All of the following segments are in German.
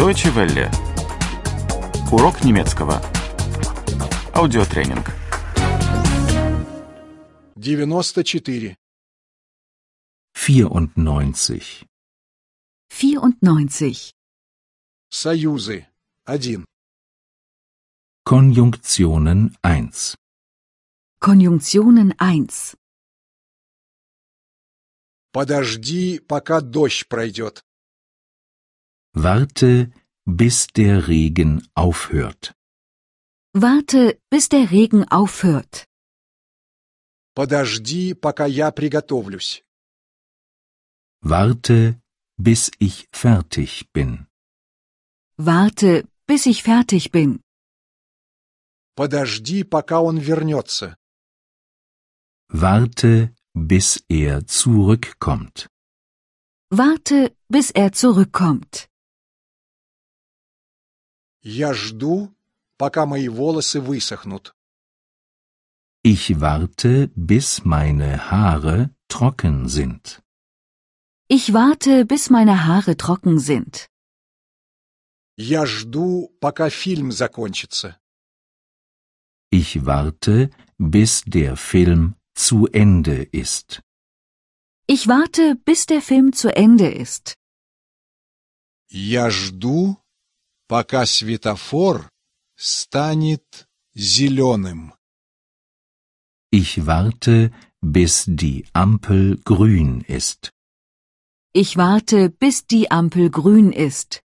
Deutsche Welle. Урок немецкого. Аудиотренинг. 94. 94. 94. Союзы. 1. Konjunktionen 1. Konjunktionen 1. Подожди, пока дождь пройдет. Warte, bis der Regen aufhört. Warte, bis der Regen aufhört. Подожди, пока я приготовлюсь. Warte, bis ich fertig bin. Warte, bis ich fertig bin. Подожди, пока он вернется. Warte, bis er zurückkommt. Warte, bis er zurückkommt. Я жду, пока мои волосы высохнут. Ich warte, bis meine Haare trocken sind. Ich warte, bis meine Haare trocken sind. Я жду, пока фильм закончится. Ich warte, bis der Film zu Ende ist. Ich warte, bis der Film zu Ende ist. Я жду, пока светофор станет зеленым. Ich warte, bis die Ampel grün ist. Ich warte, bis die Ampel grün ist.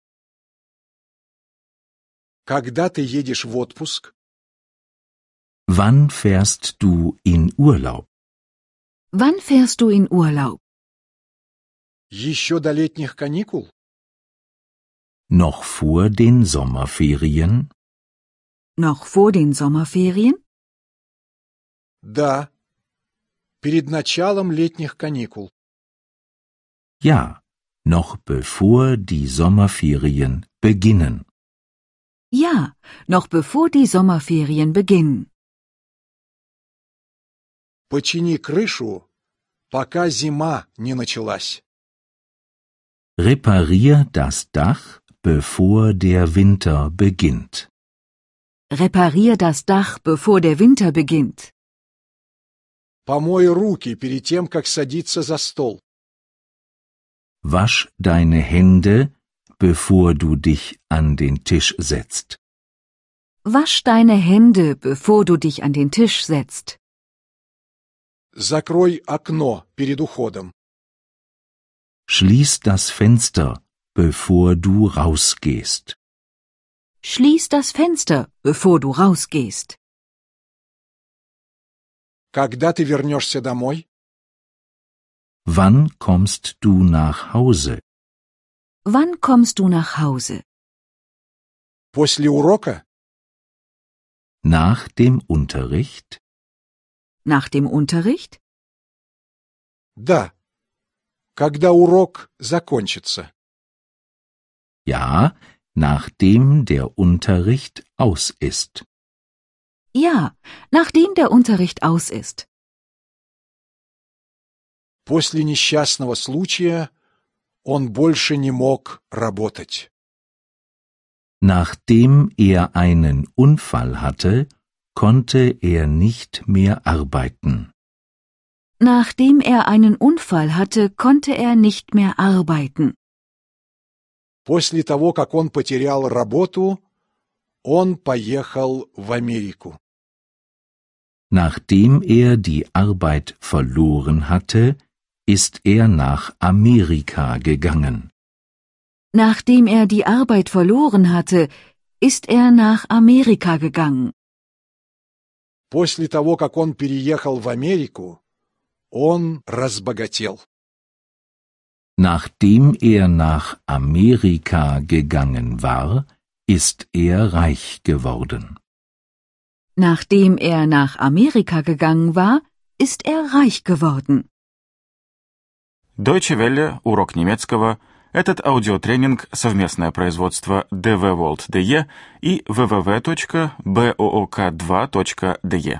Когда ты едешь в отпуск? Wann fährst du in Urlaub? Wann fährst du in Urlaub? Еще до летних каникул? Noch vor den Sommerferien? Noch vor den Sommerferien? Да. Перед началом летних каникул. Ja, noch bevor die Sommerferien beginnen. Ja, noch bevor die Sommerferien beginnen. Почини крышу, пока зима не началась. Reparier das Dach, bevor der Winter beginnt. Reparier das Dach, bevor der Winter beginnt. Помой руки перед тем, как садиться за стол. Wasch deine Hände, bevor du dich an den Tisch setzt. Wasch deine Hände, bevor du dich an den Tisch setzt. Закрой окно перед уходом. Schließ das Fenster, bevor du rausgehst. Schließ das Fenster, bevor du rausgehst. Когда ты вернешься домой? Wann kommst du nach Hause? Wann kommst du nach Hause? После урока? Nach dem Unterricht? Nach dem Unterricht? Да. Когда урок закончится. Ja, nachdem der Unterricht aus ist. Ja, nachdem der Unterricht aus ist. После несчастного случая он больше не мог работать. Nachdem er einen Unfall hatte, konnte er nicht mehr arbeiten. Nachdem er einen Unfall hatte, konnte er nicht mehr arbeiten. После того, как он потерял работу, он поехал в Америку. Nachdem er die Arbeit verloren hatte, ist er nach Amerika gegangen. Nachdem er die Arbeit verloren hatte, ist er nach Amerika gegangen. После того, как он переехал в Америку, он разбогател. Nachdem er nach Amerika gegangen war, ist er reich geworden. Nachdem er nach Amerika gegangen war, ist er reich geworden. Deutsche Welle. Урок немецкого. Этот аудиотренинг – совместное производство DW World DE и www.book2.de.